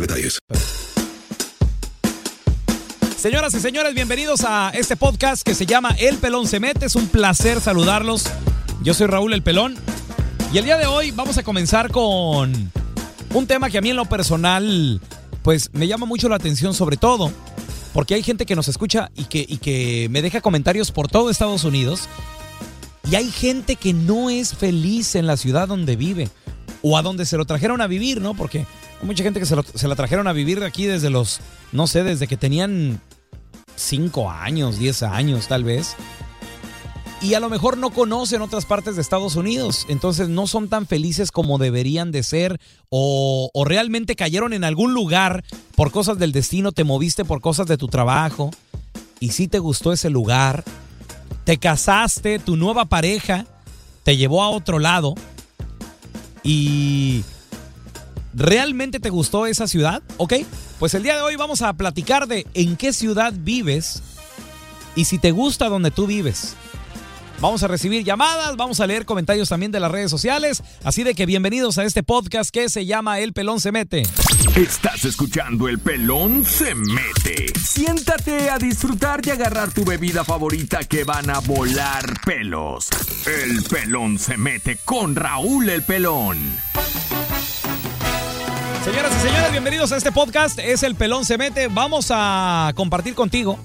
detalles. Señoras y señores, bienvenidos a este podcast que se llama El Pelón se mete. Es un placer saludarlos. Yo soy Raúl El Pelón. Y el día de hoy vamos a comenzar con un tema que a mí en lo personal, pues me llama mucho la atención, sobre todo porque hay gente que nos escucha y que, y que me deja comentarios por todo Estados Unidos. Y hay gente que no es feliz en la ciudad donde vive o a donde se lo trajeron a vivir, ¿no? Porque mucha gente que se, la trajeron a vivir aquí desde los, no sé, desde que tenían 5 años, 10 años tal vez. Y a lo mejor no conocen otras partes de Estados Unidos, entonces no son tan felices como deberían de ser o, o realmente cayeron en algún lugar por cosas del destino, te moviste por cosas de tu trabajo y sí te gustó ese lugar, te casaste, tu nueva pareja te llevó a otro lado y ¿realmente te gustó esa ciudad? ¿Ok? Pues el día de hoy vamos a platicar de en qué ciudad vives y si te gusta donde tú vives. Vamos a recibir llamadas, vamos a leer comentarios también de las redes sociales, así de que bienvenidos a este podcast que se llama El Pelón se mete. Estás escuchando El Pelón se mete. Siéntate a disfrutar y agarrar tu bebida favorita que van a volar pelos. El Pelón se mete con Raúl el Pelón. Señoras y señores, bienvenidos a este podcast. Es El Pelón se mete. Vamos a compartir contigo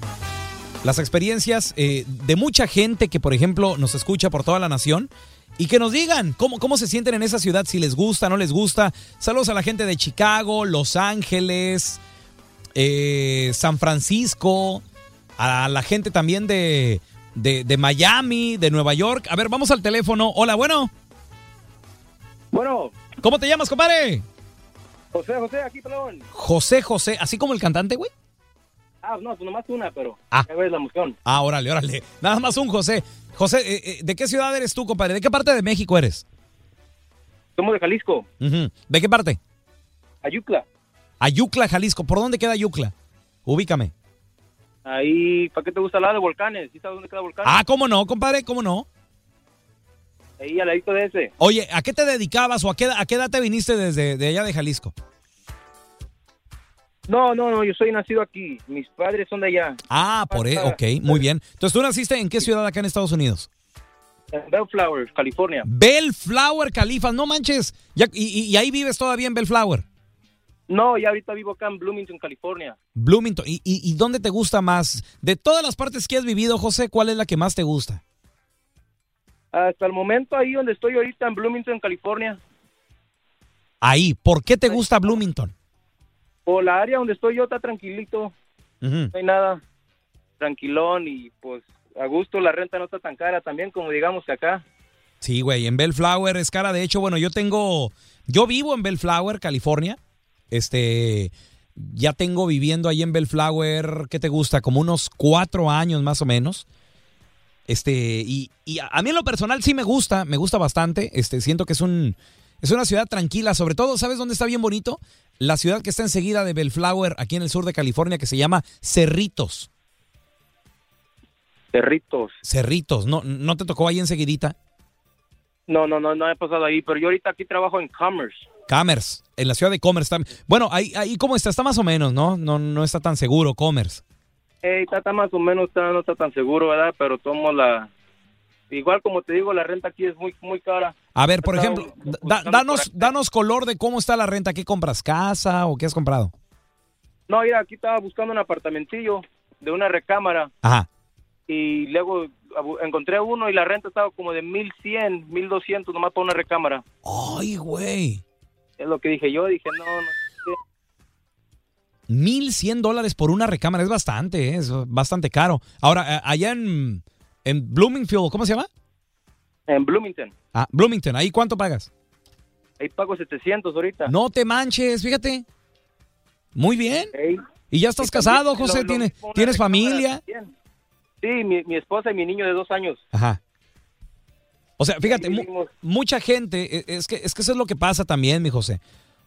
las experiencias eh, de mucha gente que, por ejemplo, nos escucha por toda la nación y que nos digan cómo, cómo se sienten en esa ciudad, si les gusta, no les gusta. Saludos a la gente de Chicago, Los Ángeles, eh, San Francisco, a la gente también de, de, de Miami, de Nueva York. A ver, vamos al teléfono. Hola, bueno. Bueno, ¿Cómo te llamas, compadre? José, José, aquí, pelón. José José, así como el cantante, güey. Ah, no, pues nomás una, pero Ah. ya ves la emoción. Ah, órale, órale. Nada más un José. José, eh, eh, ¿de qué ciudad eres tú, compadre? ¿De qué parte de México eres? Somos de Jalisco. ¿De qué parte? Ayucla. Ayucla, Jalisco. ¿Por dónde queda Ayucla? Ubícame. Ahí, ¿para qué te gusta la de volcanes? ¿Sí sabes dónde queda volcanes? Ah, ¿cómo no, compadre? ¿Cómo no? Ahí al ladito de ese. Oye, ¿a qué te dedicabas o a qué, a qué edad te viniste desde de allá de Jalisco? No, no, no, yo soy nacido aquí. Mis padres son de allá. Ah, por ahí, ok, muy bien. Entonces, ¿tú naciste en qué ciudad acá en Estados Unidos? En Bellflower, California. Bellflower, Califa, no manches. Ya- y, ahí vives todavía en Bellflower? No, y ahorita vivo acá en Bloomington, California. Bloomington. ¿Y, y, y dónde te gusta más? De todas las partes que has vivido, José, ¿cuál es la que más te gusta? Hasta el momento ahí donde estoy ahorita en Bloomington, California. Ahí, ¿por qué te gusta Bloomington? Por la área donde estoy yo está tranquilito, no hay nada, tranquilón y pues a gusto la renta no está tan cara también como digamos que acá. Sí, güey, en Bellflower es cara. De hecho, bueno, yo tengo, yo vivo en Bellflower, California. Este, ya tengo viviendo ahí en Bellflower, ¿qué te gusta? Como unos cuatro años más o menos. Este, y, y a mí en lo personal sí me gusta, me gusta bastante. Este, siento que es un, es una ciudad tranquila. Sobre todo, ¿sabes dónde está bien bonito? La ciudad que está enseguida de Bellflower, aquí en el sur de California, que se llama Cerritos. Cerritos. Cerritos, ¿no, no te tocó ahí enseguidita? No, no, no, no he pasado ahí, pero yo ahorita aquí trabajo en Commerce. Commerce, en la ciudad de Commerce también. Bueno, ahí, ahí cómo está, está más o menos, ¿no? No, no está tan seguro Commerce. Eh, está, está más o menos, está, no está tan seguro, ¿verdad? Pero tomo la... Igual como te digo, la renta aquí es muy muy cara. A ver, por ejemplo, da- danos, danos color de cómo está la renta. ¿Qué compras? ¿Casa o qué has comprado? No, mira, aquí estaba buscando un apartamentillo de una recámara Ajá. y luego encontré uno y la renta estaba como de 1100, 1200 nomás para una recámara. Ay, güey. Es lo que dije yo, dije, no, no. 1100 dólares por una recámara. Es bastante, ¿eh? es bastante caro. Ahora, eh, allá en, en Bloomingfield, ¿cómo se llama? En Bloomington, Ah, Bloomington. ¿Ahí cuánto pagas? ahí pago 700 ahorita. No te manches, fíjate. Muy bien. ¿Y ya estás Y casado, José? lo ¿Tienes, ¿tienes familia? Sí, mi, mi esposa y mi niño de dos años. Ajá. O sea, fíjate, mu- mucha gente, e- es que, es que eso es lo que pasa también, mi José.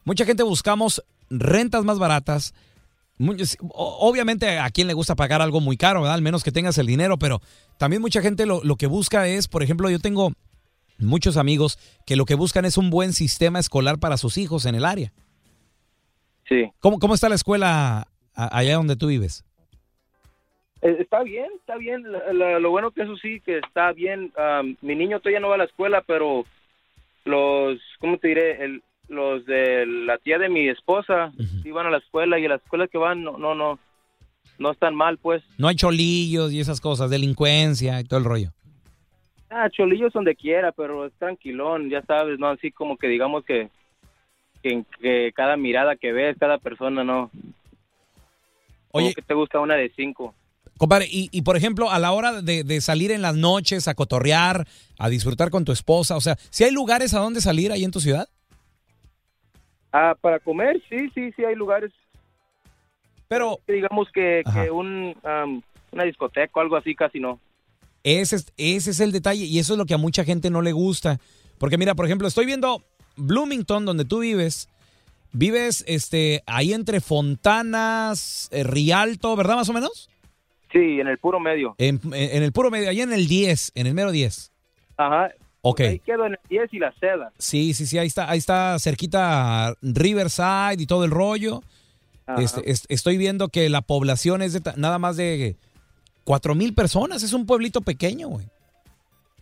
Mucha gente buscamos rentas más baratas. Obviamente a quien le gusta pagar algo muy caro, ¿verdad? Al menos que tengas el dinero, pero también mucha gente lo, lo que busca es, por ejemplo, yo tengo muchos amigos que lo que buscan es un buen sistema escolar para sus hijos en el área. Sí. ¿Cómo, cómo está la escuela allá donde tú vives? Eh, Está bien, está bien. La- la- lo bueno que eso sí, que está bien. Am, mi niño todavía no va a la escuela, pero los, ¿cómo te diré? El, los de la tía de mi esposa sí van a la escuela y a las escuelas que van no, no, no, no están mal, pues. No hay cholillos y esas cosas, delincuencia y todo el rollo. Ah, cholillos donde quiera, pero es tranquilón, ya sabes, ¿no? Así como que digamos que, que, que cada mirada que ves, cada persona, ¿no? Como Oye, que te gusta una de cinco. Compadre, y, y, por ejemplo, a la hora de, de salir en las noches a cotorrear, a disfrutar con tu esposa, o sea, si hay lugares a donde salir ahí en tu ciudad? Ah, para comer, sí, sí, sí, hay lugares. Pero digamos que, que un, am, una discoteca o algo así casi no. Ese es, ese es el detalle y eso es lo que a mucha gente no le gusta. Porque mira, por ejemplo, estoy viendo Bloomington, donde tú vives. Vives este, ahí entre Fontanas, eh, Rialto, ¿verdad más o menos? Sí, en el puro medio. En, en el puro medio, ahí en el 10, en el mero 10. Ajá. Ok. Ahí quedo en el 10 y la seda. Sí, sí, sí, ahí está, ahí está cerquita Riverside y todo el rollo. Este, es- estoy viendo que la población es de nada más de cuatro mil personas. Es un pueblito pequeño, güey.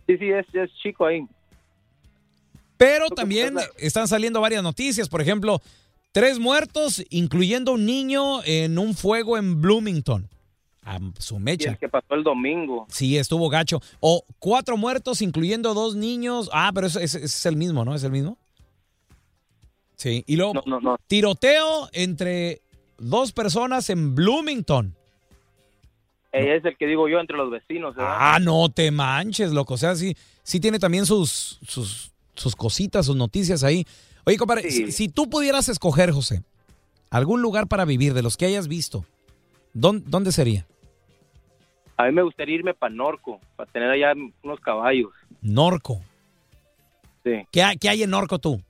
Sí, sí, es, es chico ahí. Pero también están saliendo varias noticias. Por ejemplo, tres muertos, incluyendo un niño en un fuego en Bloomington. A su Y mecha. el que pasó el domingo. Sí, estuvo gacho. O cuatro muertos, incluyendo dos niños. Ah, pero ese, ese- ese es el mismo, ¿no? ¿Es el mismo? Sí. Y luego, No, no, no. tiroteo entre dos personas en Bloomington. Eh, Es el que digo yo entre los vecinos. ¿verdad? Ah, no te manches, loco. O sea, sí, sí tiene también sus, sus, sus cositas, sus noticias ahí. Oye, compadre, Sí. si, si tú pudieras escoger, José, algún lugar para vivir de los que hayas visto, ¿dónde, dónde sería? A mí me gustaría irme para Norco, para tener allá unos caballos. Norco. Sí. ¿Qué hay, qué hay en Norco tú?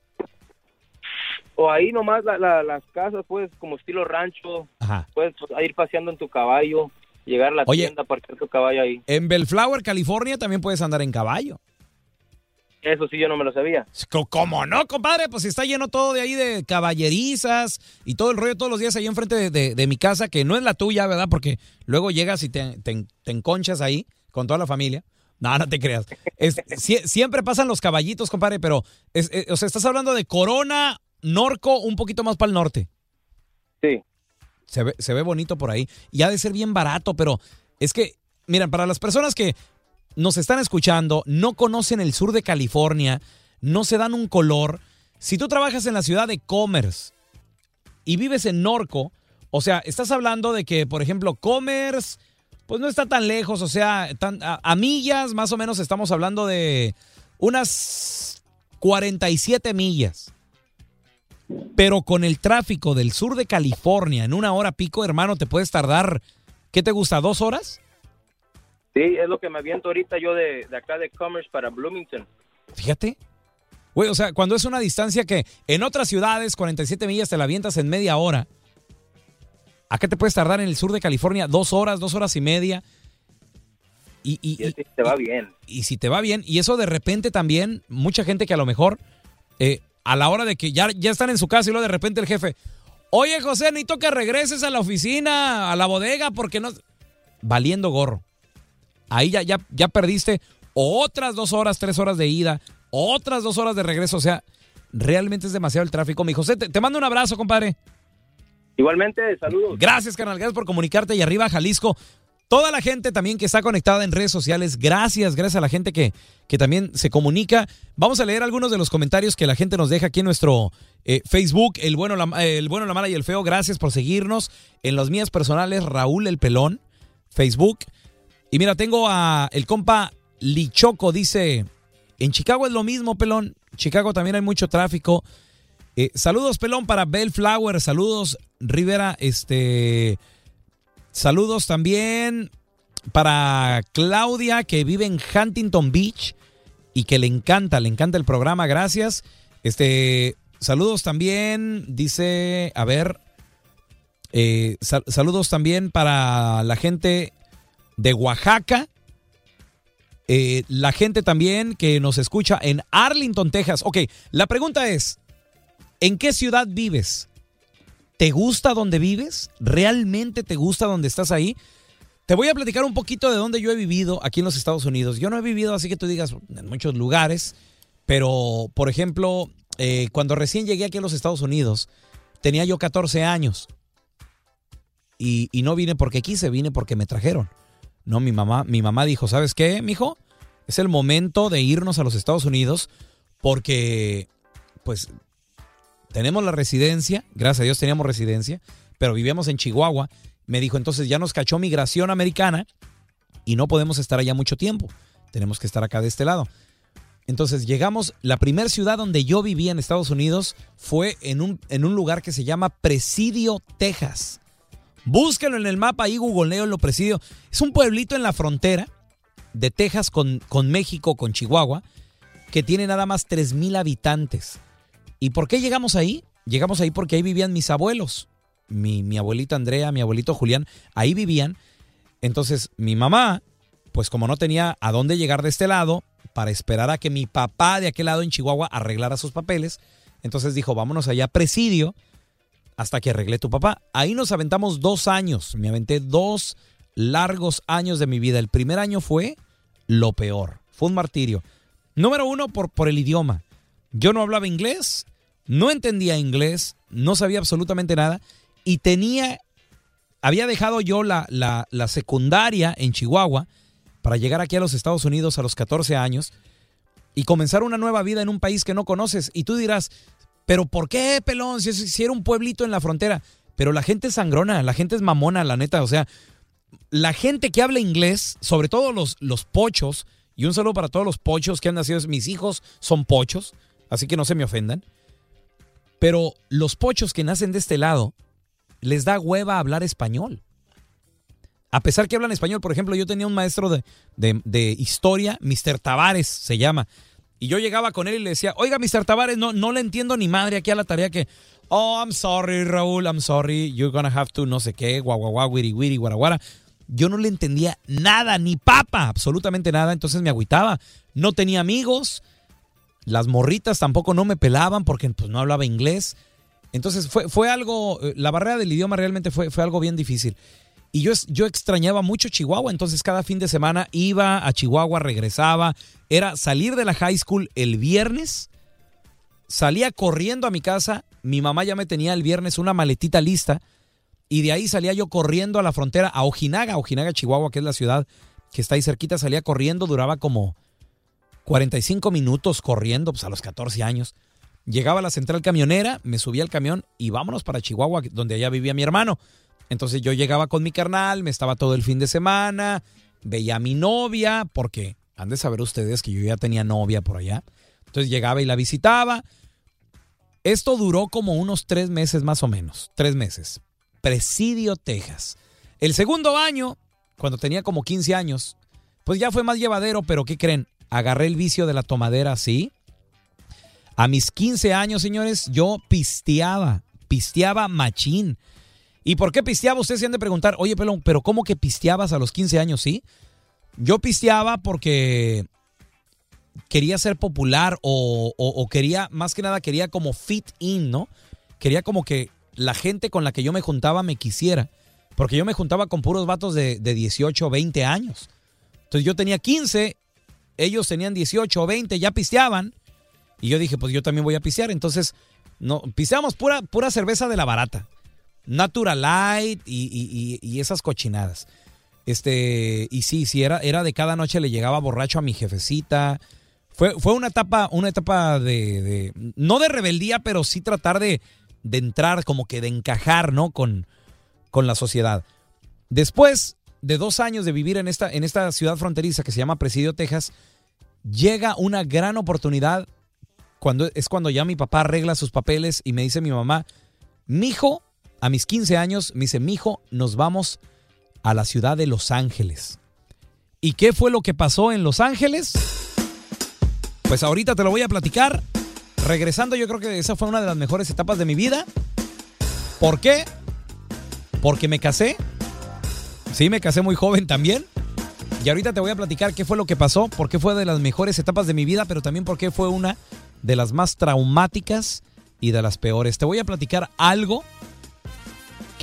O ahí nomás la- la- las casas, pues, como estilo rancho. Ajá. Puedes pues, ir paseando en tu caballo, llegar a la Oye. tienda, parquear tu caballo ahí. En Bellflower, California, también puedes andar en caballo. Eso sí, yo no me lo sabía. ¿Cómo no, compadre? Pues está lleno todo de ahí de caballerizas y todo el rollo todos los días ahí enfrente de, de- de mi casa, que no es la tuya, ¿verdad? Porque luego llegas y te, te- te enconchas ahí con toda la familia. No, no te creas. Es- siempre pasan los caballitos, compadre, pero, es- es- o sea, estás hablando de Corona, Norco, un poquito más para el norte. Sí. Se ve, se ve bonito por ahí. Y ha de ser bien barato, pero es que, miren, para las personas que nos están escuchando, no conocen el sur de California, no se dan un color. Si tú trabajas en la ciudad de Commerce y vives en Norco, o sea, estás hablando de que, por ejemplo, Commerce, pues no está tan lejos, o sea, tan, a, a millas, más o menos estamos hablando de unas 47 millas. Pero con el tráfico del sur de California en una hora pico, hermano, te puedes tardar, ¿qué te gusta? ¿Dos horas? Sí, es lo que me aviento ahorita yo de, de acá de Commerce para Bloomington. Fíjate. Güey, o sea, cuando es una distancia que en otras ciudades, 47 millas, te la avientas en media hora. Acá te puedes tardar en el sur de California dos horas, dos horas y media. Y, y, Y te va bien. y si te va bien, y eso de repente también, mucha gente que a lo mejor eh, a la hora de que ya, ya están en su casa y luego de repente el jefe, oye José, necesito que regreses a la oficina, a la bodega, porque no... Valiendo gorro. Ahí ya, ya, ya perdiste otras dos horas, tres horas de ida, otras dos horas de regreso, o sea, realmente es demasiado el tráfico. Mi José, te, te mando un abrazo, compadre. Igualmente, saludos. Gracias, carnal. Gracias por comunicarte. Y arriba, Jalisco. Toda la gente también que está conectada en redes sociales, gracias, gracias a la gente que, que también se comunica. Vamos a leer algunos de los comentarios que la gente nos deja aquí en nuestro eh, Facebook, el bueno, la, el bueno, la mala y el feo. Gracias por seguirnos. En las mías personales, Raúl el Pelón, Facebook. Y mira, tengo a el compa Lichoco, dice, en Chicago es lo mismo, Pelón. Chicago también hay mucho tráfico. Eh, saludos, Pelón, para Bellflower. Saludos, Rivera. Este. Saludos también para Claudia, que vive en Huntington Beach y que le encanta, le encanta el programa. Gracias. Este. Saludos también, dice, a ver. eh, sal- saludos también para la gente de Oaxaca. Eh, la gente también que nos escucha en Arlington, Texas. Ok, la pregunta es, ¿en qué ciudad vives? ¿Te gusta donde vives? ¿Realmente te gusta donde estás ahí? Te voy a platicar un poquito de dónde yo he vivido aquí en los Estados Unidos. Yo no he vivido así que tú digas en muchos lugares, pero por ejemplo, eh, cuando recién llegué aquí a los Estados Unidos, tenía yo 14 años. Y, y no vine porque quise, vine porque me trajeron. No, mi mamá, mi mamá dijo, ¿sabes qué, mijo? Es el momento de irnos a los Estados Unidos porque, pues, tenemos la residencia, gracias a Dios teníamos residencia, pero vivíamos en Chihuahua. Me dijo, entonces ya nos cachó migración americana y no podemos estar allá mucho tiempo. Tenemos que estar acá de este lado. Entonces llegamos, la primera ciudad donde yo vivía en Estados Unidos fue en un, en un lugar que se llama Presidio, Texas. Búsquenlo en el mapa, ahí googleo lo Presidio. Es un pueblito en la frontera de Texas con, con México, con Chihuahua, que tiene nada más 3.000 habitantes. ¿Y por qué llegamos ahí? Llegamos ahí porque ahí vivían mis abuelos. Mi, mi abuelita Andrea, mi abuelito Julián, ahí vivían. Entonces mi mamá, pues como no tenía a dónde llegar de este lado, para esperar a que mi papá de aquel lado en Chihuahua arreglara sus papeles, entonces dijo, vámonos allá a presidio hasta que arreglé tu papá. Ahí nos aventamos dos años, me aventé dos largos años de mi vida. El primer año fue lo peor, fue un martirio. Número uno, por, por el idioma. Yo no hablaba inglés, no entendía inglés, no sabía absolutamente nada y tenía, había dejado yo la, la, la secundaria en Chihuahua para llegar aquí a los Estados Unidos a los 14 años y comenzar una nueva vida en un país que no conoces. Y tú dirás, pero ¿por qué, pelón? Si, si era un pueblito en la frontera. Pero la gente es sangrona, la gente es mamona, la neta. O sea, la gente que habla inglés, sobre todo los, los pochos, y un saludo para todos los pochos que han nacido, mis hijos son pochos, así que no se me ofendan. Pero los pochos que nacen de este lado, les da hueva hablar español. A pesar que hablan español, por ejemplo, yo tenía un maestro de, de- de historia, Mr. Tavares se llama, y yo llegaba con él y le decía, oiga, Mr. Tavares, no, no le entiendo ni madre aquí a la tarea que, oh, I'm sorry, Raúl, I'm sorry, you're gonna have to no sé qué, guau, wiri, wiri, guaraguara. Yo no le entendía nada, ni papa, absolutamente nada, entonces me agüitaba. No tenía amigos, las morritas tampoco no me pelaban porque pues, no hablaba inglés. Entonces fue, fue algo, eh, la barrera del idioma realmente fue, fue algo bien difícil. Y yo, yo extrañaba mucho Chihuahua, entonces cada fin de semana iba a Chihuahua, regresaba. Era salir de la high school el viernes, salía corriendo a mi casa, mi mamá ya me tenía el viernes una maletita lista y de ahí salía yo corriendo a la frontera, a Ojinaga, Ojinaga, Chihuahua, que es la ciudad que está ahí cerquita, salía corriendo, duraba como 45 minutos corriendo, pues a los 14 años. llegaba a la central camionera, me subía al camión y vámonos para Chihuahua, donde allá vivía mi hermano. Entonces yo llegaba con mi carnal, me estaba todo el fin de semana, veía a mi novia, porque han de saber ustedes que yo ya tenía novia por allá. Entonces llegaba y la visitaba. Esto duró como unos tres meses más o menos, tres meses. Presidio, Texas. El segundo año, cuando tenía como 15 años, pues ya fue más llevadero, pero ¿qué creen? Agarré el vicio de la tomadera así. A mis 15 años, señores, yo pisteaba, pisteaba machín. ¿Y por qué pisteaba? Ustedes se han de preguntar, oye, pelón, pero ¿cómo que pisteabas a los 15 años, sí? Yo pisteaba porque quería ser popular o, quería, más que nada, quería como fit in, ¿no? Quería como que la gente con la que yo me juntaba me quisiera. Porque yo me juntaba con puros vatos de, de 18 o 20 años. Entonces yo tenía 15, ellos tenían 18 o 20, ya pisteaban. Y yo dije, pues yo también voy a pistear. Entonces, no, pisteamos pura, pura cerveza de la barata. Natural Light y, y- y- y esas cochinadas. Este, y sí, sí, era, era de cada noche le llegaba borracho a mi jefecita. Fue, fue una etapa, una etapa de, de- no de rebeldía, pero sí tratar de, de entrar, como que de encajar, ¿no? Con, con la sociedad. Después de dos años de vivir en esta, en esta ciudad fronteriza que se llama Presidio, Texas, llega una gran oportunidad cuando, es cuando ya mi papá arregla sus papeles y me dice mi mamá, mijo, a mis 15 años, me dice, mijo, nos vamos a la ciudad de Los Ángeles. ¿Y qué fue lo que pasó en Los Ángeles? Pues ahorita te lo voy a platicar. Regresando, yo creo que esa fue una de las mejores etapas de mi vida. ¿Por qué? Porque me casé. Sí, me casé muy joven también. Y ahorita te voy a platicar qué fue lo que pasó, por qué fue de las mejores etapas de mi vida, pero también por qué fue una de las más traumáticas y de las peores. Te voy a platicar algo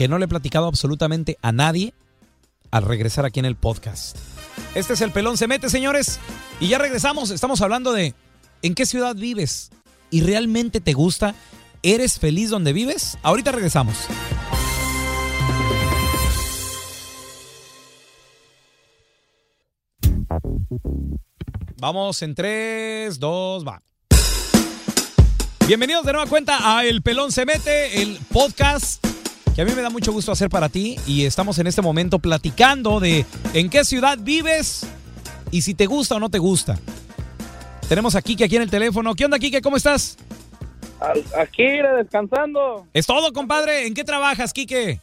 que no le he platicado absolutamente a nadie al regresar aquí en el podcast. Este es el pelón se mete, señores. Y ya regresamos. Estamos hablando de en qué ciudad vives y realmente te gusta. ¿Eres feliz donde vives? Ahorita regresamos. Vamos en 3, 2, va. Bienvenidos de nueva cuenta a El Pelón se mete, el podcast que a mí me da mucho gusto hacer para ti y estamos en este momento platicando de en qué ciudad vives y si te gusta o no te gusta. Tenemos a Kike aquí en el teléfono. ¿Qué onda, Kike? ¿Cómo estás? Aquí, descansando. Es todo, compadre. ¿En qué trabajas, Kike?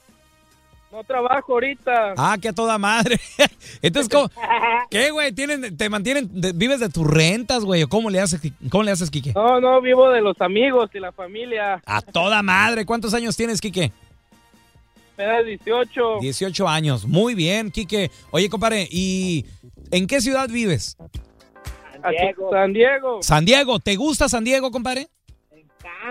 No trabajo ahorita. Ah, que a toda madre. Entonces, ¿cómo- ¿qué, güey? ¿Tienen, ¿Te mantienen, de- vives de tus rentas, güey? ¿O cómo le haces, cómo le haces, Kike? No, no, vivo de los amigos y la familia. A toda madre. ¿Cuántos años tienes, Kike? Me da 18. 18 años. Muy bien, Kike. Oye, compadre, ¿y en qué ciudad vives? San Diego. San Diego. San Diego. ¿Te gusta San Diego, compadre?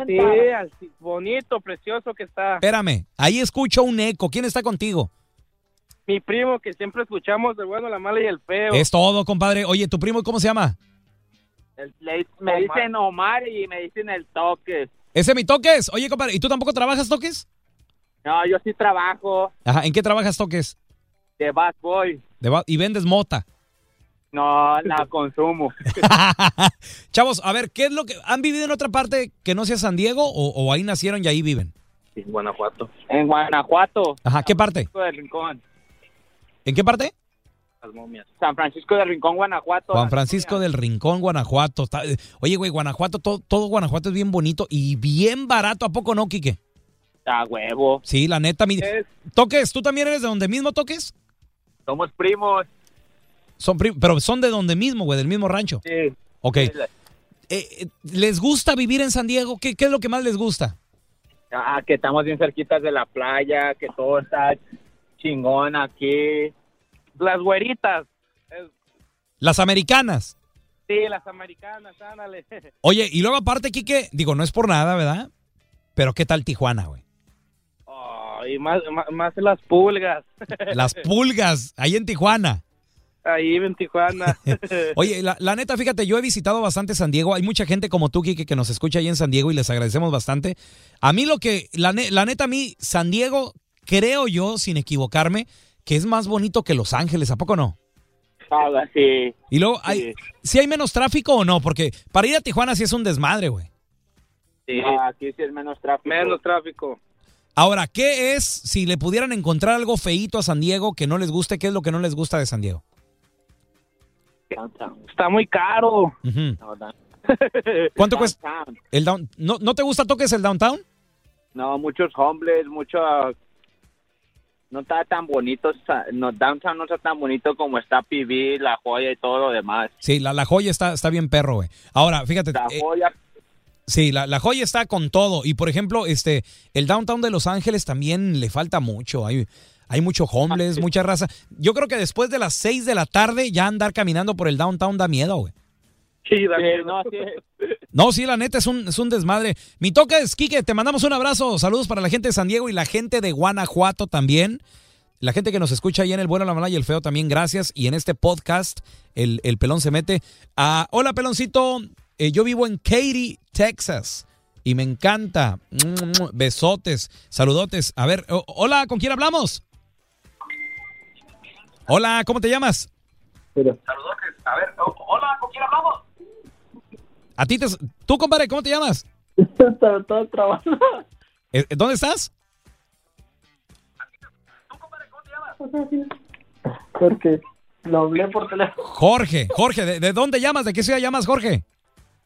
Sí, así, bonito, precioso que está. Espérame, ahí escucho un eco. ¿Quién está contigo? Mi primo que siempre escuchamos del bueno, la mala y el feo. Es todo, compadre. Oye, ¿tu primo cómo se llama? Le- me dicen Omar y me dicen el toque. Ese es mi toques. Oye, compadre, ¿y tú tampoco trabajas toques? No, yo sí trabajo Ajá, ¿en qué trabajas toques? de bad boy. De ba- y vendes mota. No, la consumo. Chavos, a ver, ¿qué es lo que han vivido en otra parte que no sea San Diego o, o ahí nacieron y ahí viven? En Guanajuato. En Guanajuato. Ajá, ¿qué parte? Francisco del Rincón. ¿En qué parte? Las momias. San Francisco del Rincón, Guanajuato. Juan Francisco del Rincón, Guanajuato. Está- Oye, güey, Guanajuato, todo, todo Guanajuato es bien bonito y bien barato. ¿A poco no, Quique? A huevo. Sí, la neta. Mi... Es- Toques, ¿tú también eres de donde mismo toques? Somos primos. Son prim- pero son de donde mismo, güey, del mismo rancho. Sí. Ok. Eh, eh, ¿Les gusta vivir en San Diego? ¿Qué, qué es lo que más les gusta? Ah, que estamos bien cerquitas de la playa, que todo está chingón aquí. Las güeritas. Las americanas. Sí, las americanas, ándale. Oye, y luego aparte, Quique, digo, no es por nada, ¿verdad? Pero ¿qué tal Tijuana, güey? Y más, más, más las pulgas. Las pulgas, ahí en Tijuana. Ahí en Tijuana. Oye, la, la neta, fíjate, yo he visitado bastante San Diego. Hay mucha gente como tú, Kike, que nos escucha ahí en San Diego y les agradecemos bastante. A mí lo que, la, ne- la neta, a mí, San Diego, creo yo, sin equivocarme, que es más bonito que Los Ángeles, ¿a poco no? Algo así. Y luego, hay, ¿sí hay menos tráfico o no? Porque para ir a Tijuana sí es un desmadre, güey. Sí, aquí sí es menos tráfico. Menos tráfico. Ahora, ¿qué es si le pudieran encontrar algo feíto a San Diego que no les guste? ¿Qué es lo que no les gusta de San Diego? Está muy caro. ¿Cuánto cuesta? El down... ¿No, ¿No te gusta toques el downtown? No, muchos homeless, mucho... No está tan bonito, no, downtown no está tan bonito como está PB, La Joya y todo lo demás. Sí, la, la joya está, está bien perro, güey. Ahora, fíjate. La eh, Joya, sí, la, la joya está con todo. Y por ejemplo, este, el downtown de Los Ángeles también le falta mucho. Hay, hay mucho homeless, mucha raza. Yo creo que después de las 6 de la tarde ya andar caminando por el downtown da miedo, güey. Sí, da miedo. no, sí. No, sí, la neta es un, es un desmadre. Mi toca es, Quique, te mandamos un abrazo. Saludos para la gente de San Diego y la gente de Guanajuato también. La gente que nos escucha ahí en el bueno, la mala y el feo también, gracias. Y en este podcast, el, el pelón se mete. Ah, hola, peloncito. Eh, yo vivo en Katy, Texas. Y me encanta. Besotes, saludotes. A ver, hola, ¿con quién hablamos? Hola, ¿cómo te llamas? A ti te... Tú, compadre, ¿cómo te llamas? todo trabajo. Eh, ¿Dónde estás? Porque lo hablé por teléfono. Jorge, Jorge, ¿de, de dónde llamas? ¿De qué ciudad llamas, Jorge?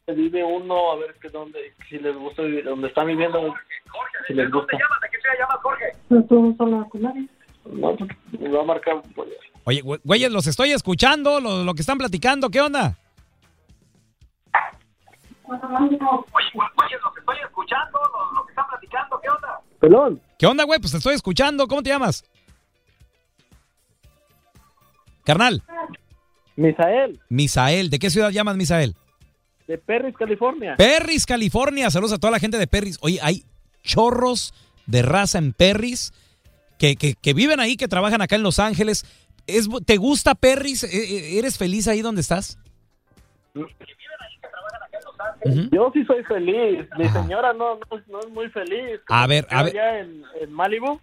Vive uno, a ver que dónde, si les gusta vivir, donde están viviendo, si les gusta. No, tú solo con nadie. No, pues, me va a marcar. pues, Oye, güey- güeyes, los estoy escuchando, lo, lo que están platicando, ¿qué onda? Pelón, ¿Qué onda, güey? Pues te estoy escuchando, ¿cómo te llamas? Carnal, Misael, Misael, ¿de qué ciudad llamas, Misael? De Perris, California. Perris, California, saludos a toda la gente de Perris. Oye, hay chorros de raza en Perris que, que- que viven ahí, que trabajan acá en Los Ángeles. ¿Es, ¿Te gusta Perris? ¿E- e- ¿Eres feliz ahí donde estás? Ujú. Yo sí soy feliz. Mi señora no, no, es- no es muy feliz. A ver, a ver. allá en, en Malibu,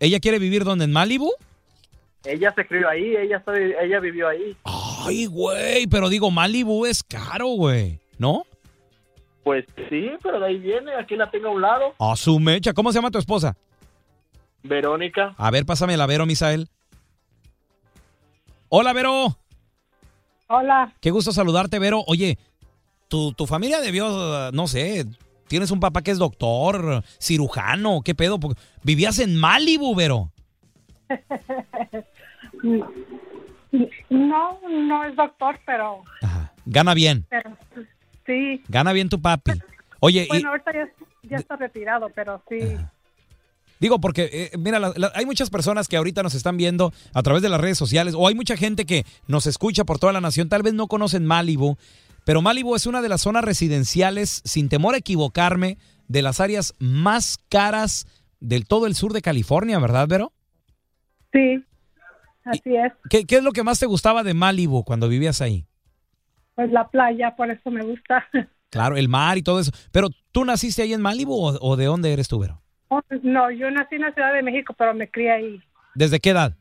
¿Ella quiere vivir donde? ¿En Malibu? ella se crió ahí, ella, ella vivió ahí. Ay, güey, pero digo, Malibu es caro, güey, ¿no? Pues sí, pero de ahí viene, aquí la tengo a un lado. A su mecha, ¿cómo se llama tu esposa? Verónica. A ver, pásame la Vero, Misael. Hola, Vero. Hola. Qué gusto saludarte, Vero. Oye, tu, tu familia debió, no sé, tienes un papá que es doctor, cirujano, ¿qué pedo? Porque Vivías en Malibu, Vero. No, no es doctor, pero, Gana bien, pero sí. gana bien tu papi. Oye, y- Bueno, ahorita ya, ya está retirado, pero sí. Digo, porque, eh, mira, la- la- hay muchas personas que ahorita nos están viendo a través de las redes sociales, o hay mucha gente que nos escucha por toda la nación, tal vez no conocen Malibu, pero Malibu es una de las zonas residenciales, sin temor a equivocarme, de las áreas más caras del todo el sur de California, ¿verdad, Vero? Sí, así es. ¿Qué, qué es lo que más te gustaba de Malibu cuando vivías ahí? Pues la playa, por eso me gusta. Claro, el mar y todo eso. Pero, ¿tú naciste ahí en Malibu o, o de dónde eres tú, Vero? Oh, No, yo nací en la Ciudad de México, pero me crié ahí ¿Desde qué edad?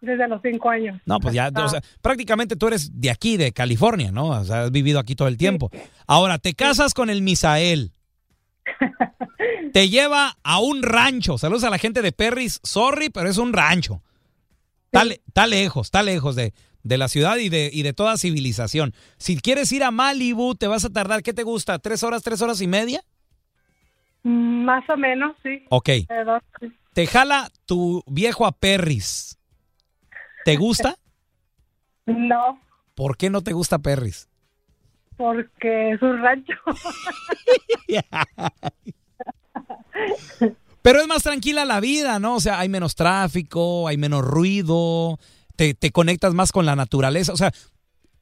desde los cinco años. No, pues ya, Ah. o sea, prácticamente tú eres de aquí, de California, ¿no? O sea, has vivido aquí todo el tiempo. Ahora, te casas con el Misael. Te lleva a un rancho. Saludos a la gente de Perris. Sorry, pero es un rancho. Está, está lejos, está lejos de, de la ciudad y de, y de toda civilización. Si quieres ir a Malibu, te vas a tardar, ¿qué te gusta? ¿Tres horas, tres horas y media? Mm, Más o menos, sí. Ok. Sí. Te jala tu viejo a Perris. ¿Te gusta? No, ¿Por qué no te gusta Perris? porque es un rancho. Pero es más tranquila la vida, ¿no? O sea, hay menos tráfico, hay menos ruido, te, te conectas más con la naturaleza. O sea,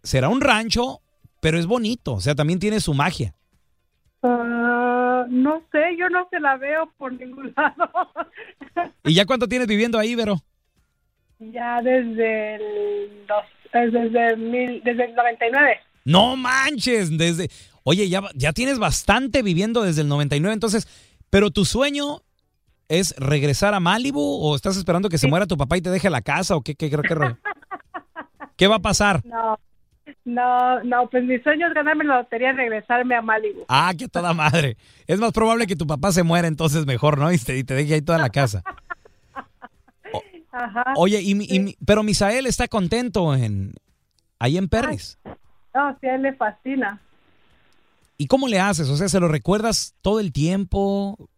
será un rancho, pero es bonito. O sea, también tiene su magia. Ah, no sé, yo no se la veo por ningún lado. ¿Y ya cuánto tienes viviendo ahí, Vero? ya desde el, dos, eh, desde, el mil, desde el 99. No manches, desde... Oye, ya, ya tienes bastante viviendo desde el 99, entonces, pero tu sueño es regresar a Malibu o estás esperando que se muera tu papá y te deje la casa o qué, qué, qué, qué? ¿Qué va a pasar? No, No, no, pues mi sueño es ganarme la lotería y regresarme a Malibu. Ah, que toda madre. Es más probable que tu papá se muera entonces mejor, ¿no? Y te, y te deje ahí toda la casa. Ajá. Oye, y, y pero Misael está contento en ahí en Perris. No, sí, a él le fascina. ¿Y cómo le haces? O sea, ¿se lo recuerdas todo el tiempo?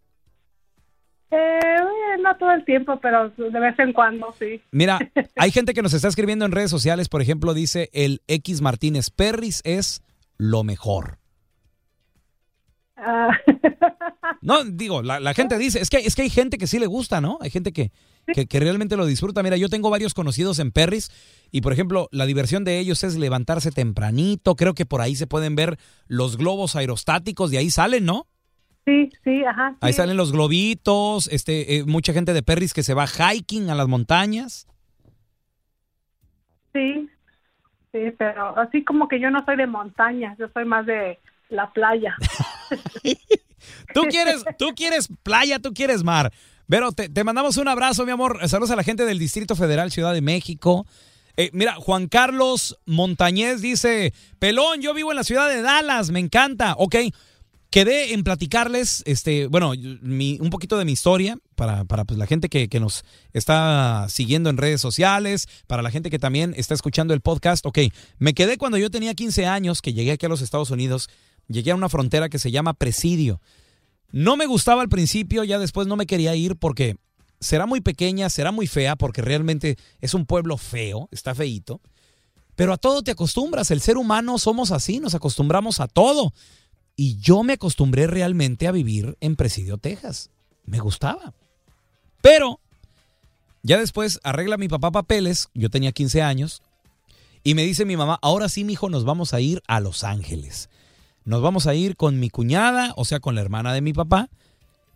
Eh, no todo el tiempo, pero de vez en cuando, sí. Mira, hay gente que nos está escribiendo en redes sociales, por ejemplo, dice el X Martínez, Perris es lo mejor. Ah, No, digo, la, la gente dice, es que, es que hay gente que sí le gusta, ¿no? Hay gente que, que, que realmente lo disfruta. Mira, yo tengo varios conocidos en Perris y, por ejemplo, la diversión de ellos es levantarse tempranito. Creo que por ahí se pueden ver los globos aerostáticos, de ahí salen, ¿no? Sí, sí, ajá. Ahí sí. salen los globitos, este, eh, mucha gente de Perris que se va hiking a las montañas. Sí, sí, pero así como que yo no soy de montaña, yo soy más de la playa. Tú quieres, tú quieres playa, tú quieres mar. Pero te, te mandamos un abrazo, mi amor. Saludos a la gente del Distrito Federal, Ciudad de México. Eh, mira, Juan Carlos Montañez dice, Pelón, yo vivo en la ciudad de Dallas, me encanta. Ok, quedé en platicarles, este, bueno, mi- un poquito de mi historia para, para pues, la gente que, que nos está siguiendo en redes sociales, para la gente que también está escuchando el podcast. Ok, me quedé cuando yo tenía 15 años, que llegué aquí a los Estados Unidos, llegué a una frontera que se llama Presidio. No me gustaba al principio, ya después no me quería ir porque será muy pequeña, será muy fea, porque realmente es un pueblo feo, está feíto. Pero a todo te acostumbras, el ser humano somos así, nos acostumbramos a todo. Y yo me acostumbré realmente a vivir en Presidio, Texas. Me gustaba. Pero ya después arregla mi papá papeles, yo tenía 15 años, y me dice mi mamá, ahora sí, mijo, nos vamos a ir a Los Ángeles. Nos vamos a ir con mi cuñada, o sea, con la hermana de mi papá,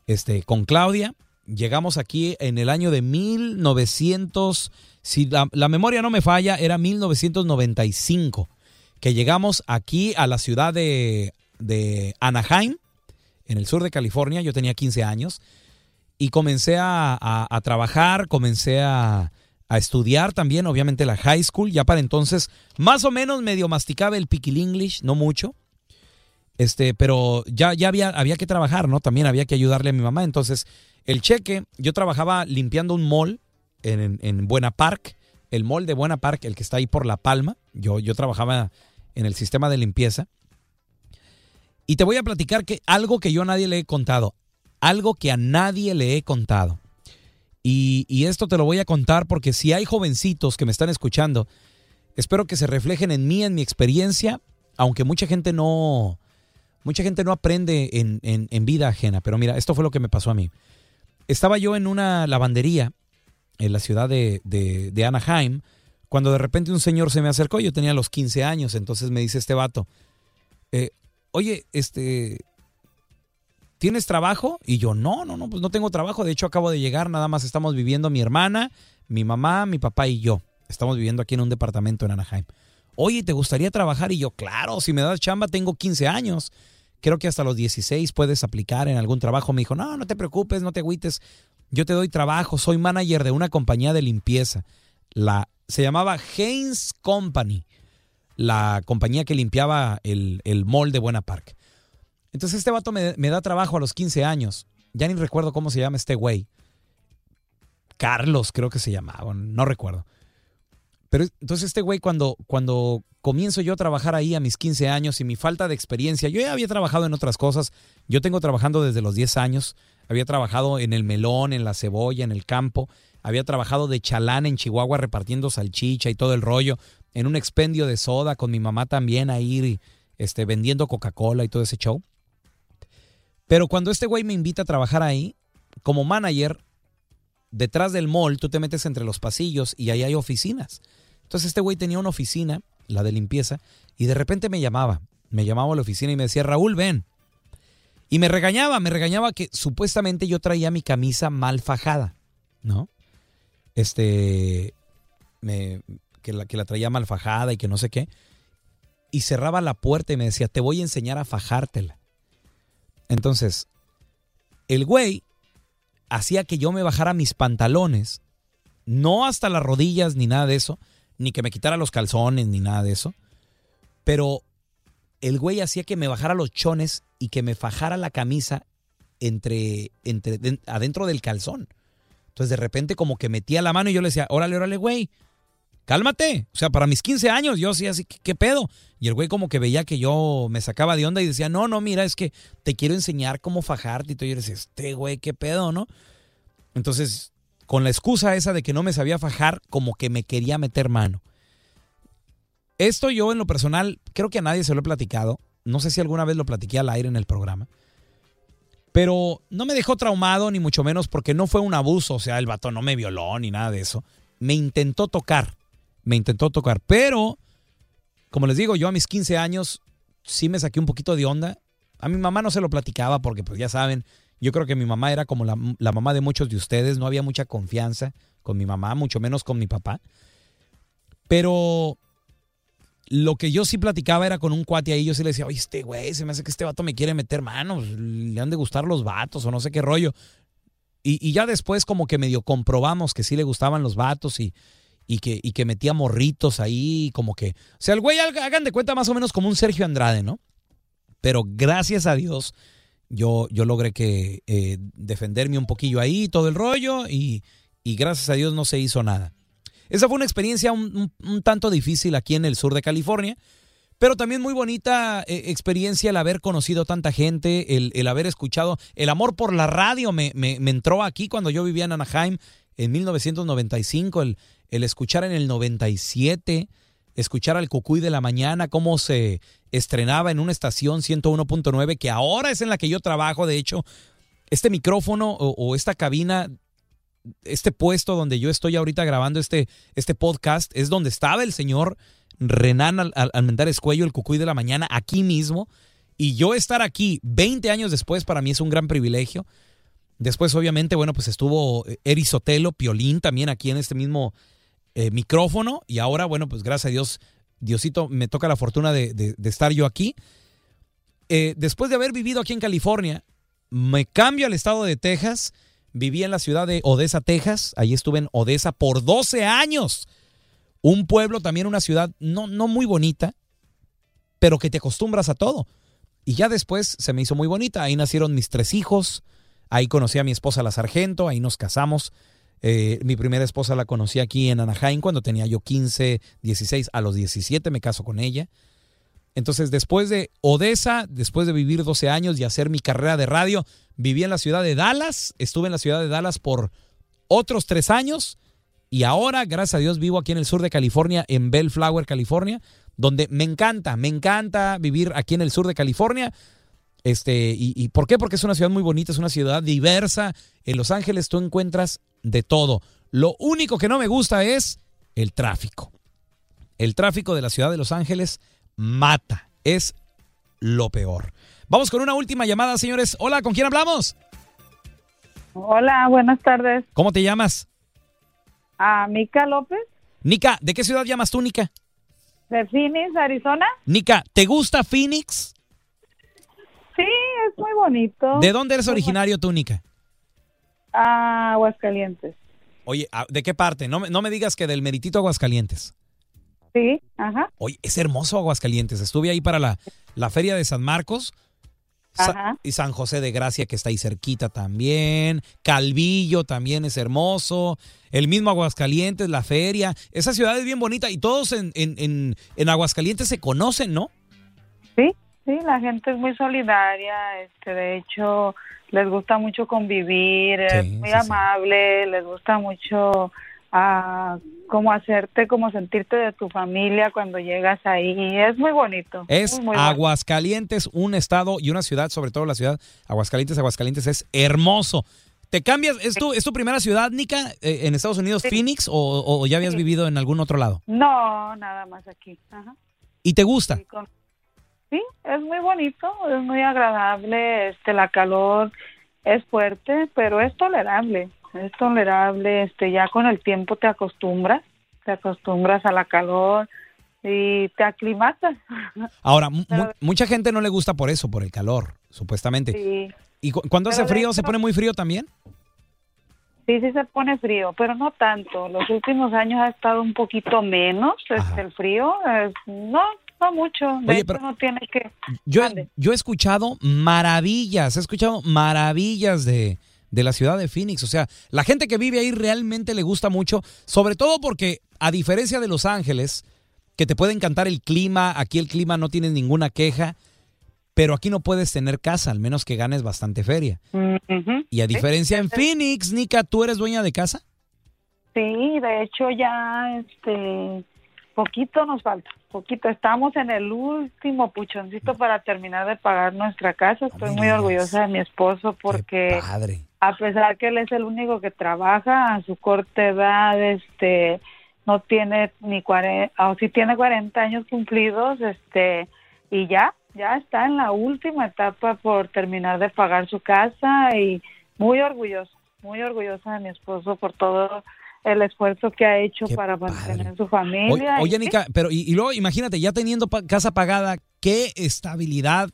este, con Claudia. Llegamos aquí en el año de 1900, si la, la memoria no me falla, era 1995, que llegamos aquí a la ciudad de, de Anaheim, en el sur de California. Yo tenía 15 años y comencé a, a- trabajar, comencé a, a estudiar también, obviamente la high school. Ya para entonces, más o menos medio masticaba el piquil English, no mucho. Este, pero ya, ya había, había que trabajar, ¿no? También había que ayudarle a mi mamá. Entonces, el cheque, yo trabajaba limpiando un mall en, en, en Buena Park, el mall de Buena Park, el que está ahí por La Palma. Yo, yo trabajaba en el sistema de limpieza. Y te voy a platicar que algo que yo a nadie le he contado, algo que a nadie le he contado. Y, y esto te lo voy a contar porque si hay jovencitos que me están escuchando, espero que se reflejen en mí, en mi experiencia, aunque mucha gente no, mucha gente no aprende en, en- vida ajena. Pero mira, esto fue lo que me pasó a mí. Estaba yo en una lavandería en la ciudad de, de- de Anaheim, cuando de repente un señor se me acercó, yo tenía los 15 años, entonces me dice este vato, eh, oye, este, ¿tienes trabajo? Y yo, no, no, no, pues no tengo trabajo, de hecho acabo de llegar, nada más estamos viviendo mi hermana, mi mamá, mi papá y yo. Estamos viviendo aquí en un departamento en Anaheim. Oye, ¿te gustaría trabajar? Y yo, claro, si me das chamba, tengo 15 años. Creo que hasta los 16 puedes aplicar en algún trabajo. Me dijo, no, no te preocupes, no te agüites. Yo te doy trabajo, soy manager de una compañía de limpieza. La, se llamaba Haynes Company, la compañía que limpiaba el, el mall de Buena Park. Entonces este vato me, me da trabajo a los 15 años. Ya ni recuerdo cómo se llama este güey. Carlos creo que se llamaba, no recuerdo. Pero entonces este güey cuando, cuando comienzo yo a trabajar ahí a mis 15 años y mi falta de experiencia, yo ya había trabajado en otras cosas, yo tengo trabajando desde los 10 años, había trabajado en el melón, en la cebolla, en el campo, había trabajado de chalán en Chihuahua repartiendo salchicha y todo el rollo, en un expendio de soda con mi mamá también ahí este, vendiendo Coca-Cola y todo ese show. Pero cuando este güey me invita a trabajar ahí, como manager, detrás del mall, tú te metes entre los pasillos y ahí hay oficinas. Entonces este güey tenía una oficina, la de limpieza, y de repente me llamaba. Me llamaba a la oficina y me decía, Raúl, ven. Y me regañaba, me regañaba que supuestamente yo traía mi camisa mal fajada, ¿no? Este, me, que, la, que la traía mal fajada y que no sé qué. Y cerraba la puerta y me decía, te voy a enseñar a fajártela. Entonces, el güey hacía que yo me bajara mis pantalones, no hasta las rodillas ni nada de eso, ni que me quitara los calzones ni nada de eso, pero el güey hacía que me bajara los chones y que me fajara la camisa entre, entre den- adentro del calzón. Entonces de repente como que metía la mano y yo le decía, órale, órale, güey, cálmate. O sea, para mis 15 años yo así, así, ¿qué, qué pedo? Y el güey como que veía que yo me sacaba de onda y decía, no, no, mira, es que te quiero enseñar cómo fajarte. Y le decía, este güey, ¿qué pedo, no? Entonces, con la excusa esa de que no me sabía fajar, como que me quería meter mano. Esto yo en lo personal, creo que a nadie se lo he platicado. No sé si alguna vez lo platiqué al aire en el programa. Pero no me dejó traumado, ni mucho menos, porque no fue un abuso. O sea, el vato no me violó ni nada de eso. Me intentó tocar. Me intentó tocar. Pero, como les digo, yo a mis 15 años sí me saqué un poquito de onda. A mi mamá no se lo platicaba porque, pues ya saben, yo creo que mi mamá era como la, la mamá de muchos de ustedes. No había mucha confianza con mi mamá, mucho menos con mi papá. Pero lo que yo sí platicaba era con un cuate ahí. Yo sí le decía, oye, este güey, se me hace que este vato me quiere meter manos. Le han de gustar los vatos o no sé qué rollo. Y, y ya después como que medio comprobamos que sí le gustaban los vatos y, y, que, y que metía morritos ahí, como que... O sea, el güey, haga- hagan de cuenta más o menos como un Sergio Andrade, ¿no? Pero gracias a Dios yo, yo logré que eh, defenderme un poquillo ahí, todo el rollo, y, y gracias a Dios no se hizo nada. Esa fue una experiencia un tanto difícil aquí en el sur de California, pero también muy bonita eh, experiencia el haber conocido tanta gente, el, el haber escuchado, el amor por la radio me, me- me entró aquí cuando yo vivía en Anaheim en 1995, el, el escuchar en el 97, escuchar al Cucuy de la mañana, cómo se estrenaba en una estación 101.9, que ahora es en la que yo trabajo, de hecho, este micrófono o, esta cabina este puesto donde yo estoy ahorita grabando este, este podcast es donde estaba el señor Renan Al- Al- Almendares Cuello, el cucuy de la mañana, aquí mismo. Y yo estar aquí 20 años después para mí es un gran privilegio. Después, obviamente, bueno, pues estuvo Eri Sotelo, Piolín también aquí en este mismo eh, micrófono. Y ahora, bueno, pues gracias a Dios, Diosito, me toca la fortuna de, estar yo aquí. Eh, después de haber vivido aquí en California, me cambio al estado de Texas. Viví en la ciudad de Odessa, Texas. Ahí estuve en Odessa por 12 años. Un pueblo, también una ciudad no, no muy bonita, pero que te acostumbras a todo. Y ya después se me hizo muy bonita. Ahí nacieron mis tres hijos. Ahí conocí a mi esposa, la sargento. Ahí nos casamos. Eh, mi primera esposa la conocí aquí en Anaheim cuando tenía yo 15, 16. A los 17 me caso con ella. Entonces, después de Odessa, después de vivir 12 años y hacer mi carrera de radio, viví en la ciudad de Dallas. Estuve en la ciudad de Dallas por otros tres años. Y ahora, gracias a Dios, vivo aquí en el sur de California, en Bellflower, California, donde me encanta, me encanta vivir aquí en el sur de California. Este, y, y ¿por qué? Porque es una ciudad muy bonita, es una ciudad diversa. En Los Ángeles tú encuentras de todo. Lo único que no me gusta es el tráfico. El tráfico de la ciudad de Los Ángeles mata. Es lo peor. Vamos con una última llamada, señores. Hola, ¿con quién hablamos? Hola, buenas tardes. ¿Cómo te llamas? A Mica López, Nica, ¿de qué ciudad llamas tú, Nica? de Phoenix, Arizona. Nica, ¿te gusta Phoenix? Sí, es muy bonito. ¿De dónde eres originario tú, Nica? Ah, Aguascalientes. Oye, ¿a- ¿de qué parte? No me, no me digas que del meritito Aguascalientes. Sí, ajá. Oye, es hermoso Aguascalientes. Estuve ahí para la, la feria de San Marcos. Sa- Ajá. y San José de Gracia, que está ahí cerquita también. Calvillo también es hermoso. El mismo Aguascalientes, la feria. Esa ciudad es bien bonita y todos en, en, en, en Aguascalientes se conocen, ¿no? Sí, sí, la gente es muy solidaria. Este, de hecho, les gusta mucho convivir, es muy amable, les gusta mucho ah, como hacerte, como sentirte de tu familia cuando llegas ahí. Es muy bonito. Es muy, muy bonito. Aguascalientes, un estado y una ciudad, sobre todo la ciudad Aguascalientes, Aguascalientes es hermoso. ¿Te cambias? ¿Es tu, es tu primera ciudad, Nica, eh, en Estados Unidos, Phoenix, o, o ya habías vivido en algún otro lado? No, nada más aquí. Ajá. ¿Y te gusta? Sí, con- sí, es muy bonito, es muy agradable, este, la calor es fuerte, pero es tolerable, es tolerable, este, ya con el tiempo te acostumbras, te acostumbras a la calor y te aclimatas. Ahora, mu- mu- mucha gente no le gusta por eso, por el calor, supuestamente. Sí, ¿Y cu- cuando hace Pero frío, se pone muy frío también? sí, sí se pone frío, pero no tanto. Los últimos años ha estado un poquito menos este, el frío, es- no, mucho. De Oye, hecho, pero- no tiene que... Yo, yo he escuchado maravillas, he escuchado maravillas de, de la ciudad de Phoenix. O sea, la gente que vive ahí realmente le gusta mucho, sobre todo porque, a diferencia de Los Ángeles, que te puede encantar el clima, aquí el clima no tienes ninguna queja, pero aquí no puedes tener casa, al menos que ganes bastante feria. Y a Sí, diferencia en Phoenix, Nika, ¿tú eres dueña de casa? Sí, de hecho ya, este, poquito nos falta, poquito. Estamos en el último puchoncito para terminar de pagar nuestra casa. Estoy muy orgullosa de mi esposo porque a pesar que él es el único que trabaja a su corta edad, este, no tiene ni 40, o sí tiene 40 años cumplidos, este, y ya, ya está en la última etapa por terminar de pagar su casa y muy orgulloso, muy orgullosa de mi esposo por todo el esfuerzo que ha hecho para mantener su Oye, familia. oye, y- Nika, pero y, y luego imagínate, ya teniendo pa- casa pagada, qué estabilidad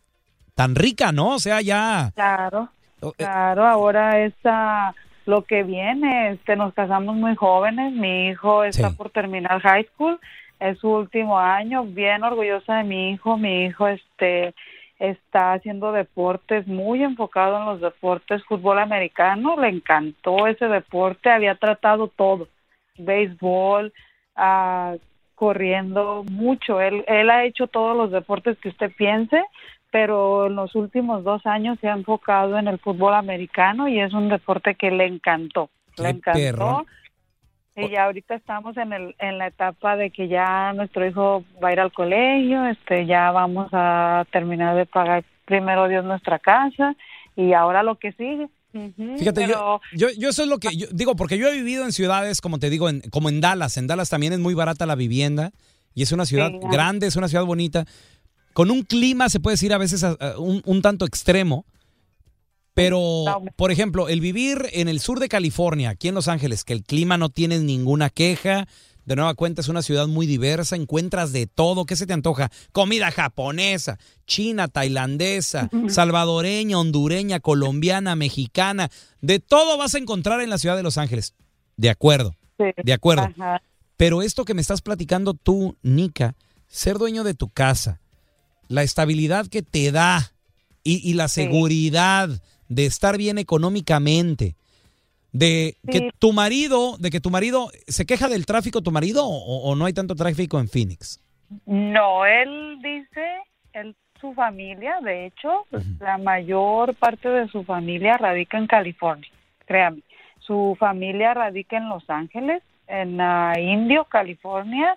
tan rica, ¿no? O sea, ya... Claro, Oh, eh. claro, ahora está lo que viene, este, nos casamos muy jóvenes, mi hijo está Sí. por terminar high school, es su último año, bien orgullosa de mi hijo, mi hijo este está haciendo deportes, muy enfocado en los deportes, fútbol americano, le encantó ese deporte, había tratado todo, béisbol, ah, corriendo mucho, él, él ha hecho todos los deportes que usted piense, pero en los últimos dos años se ha enfocado en el fútbol americano y es un deporte que le encantó, le encantó. Y ya ahorita estamos en el en la etapa de que ya nuestro hijo va a ir al colegio, este ya vamos a terminar de pagar primero Dios nuestra casa y ahora lo que sigue. Ujú, Fíjate, pero yo, yo, yo eso es lo que yo digo, porque yo he vivido en ciudades, como te digo, en- como en Dallas. En Dallas también es muy barata la vivienda y es una ciudad Sí, grande, es una ciudad bonita, con un clima, se puede decir a veces a- a un, un tanto extremo. Pero, por ejemplo, el vivir en el sur de California, aquí en Los Ángeles, que el clima no tienes ninguna queja, de nueva cuenta es una ciudad muy diversa, encuentras de todo, ¿qué se te antoja? Comida japonesa, china, tailandesa, salvadoreña, hondureña, colombiana, mexicana, de todo vas a encontrar en la ciudad de Los Ángeles. De acuerdo, de acuerdo. Ajá. Pero esto que me estás platicando tú, Nika, ser dueño de tu casa, la estabilidad que te da y, y la seguridad de estar bien económicamente, de que tu marido, de que tu marido se queja del tráfico, tu marido, o, o no hay tanto tráfico en Phoenix. No, él dice, él, su familia, de hecho, la mayor parte de su familia radica en California, créame. Su familia radica en Los Ángeles, en Indio, California,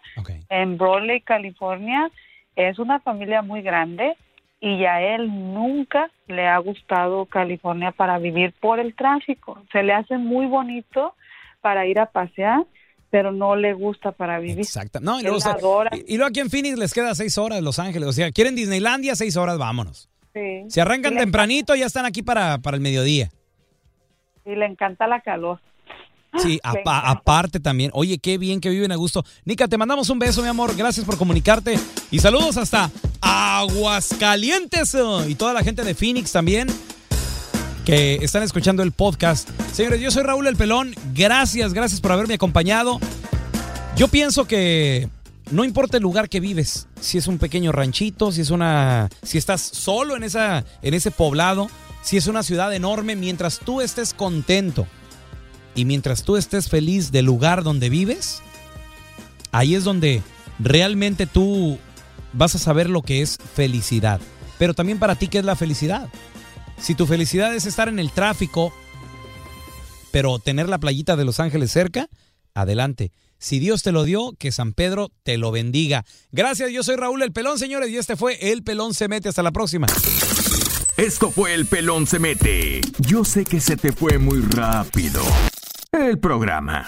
en Brawley, California. Es una familia muy grande y a él nunca le ha gustado California para vivir por el tráfico. Se le hace muy bonito para ir a pasear, pero no le gusta para vivir. Exacto. No, y luego, o sea, adora. y- y luego aquí en Phoenix les queda seis horas Los Ángeles. O sea, quieren Disneylandia, seis horas, vámonos. Sí. Si arrancan tempranito, ya están aquí para, para el mediodía. Y le encanta la calor. Sí, apa- aparte también. Oye, qué bien que viven a gusto. Nica, te mandamos un beso, mi amor. Gracias por comunicarte. Y saludos hasta Aguascalientes. eh, Y toda la gente de Phoenix también que están escuchando el podcast. Señores, yo soy Raúl El Pelón. Gracias, gracias por haberme acompañado. Yo pienso que no importa el lugar que vives, si es un pequeño ranchito, si es una si estás solo en esa en ese poblado, si es una ciudad enorme, mientras tú estés contento y mientras tú estés feliz del lugar donde vives, ahí es donde realmente tú vas a saber lo que es felicidad. Pero también para ti, ¿qué es la felicidad? Si tu felicidad es estar en el tráfico, pero tener la playita de Los Ángeles cerca, adelante. Si Dios te lo dio, que San Pedro te lo bendiga. Gracias, yo soy Raúl El Pelón, señores, y este fue El Pelón se mete. Hasta la próxima. Esto fue El Pelón se mete. Yo sé que se te fue muy rápido. El programa.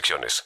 restricciones.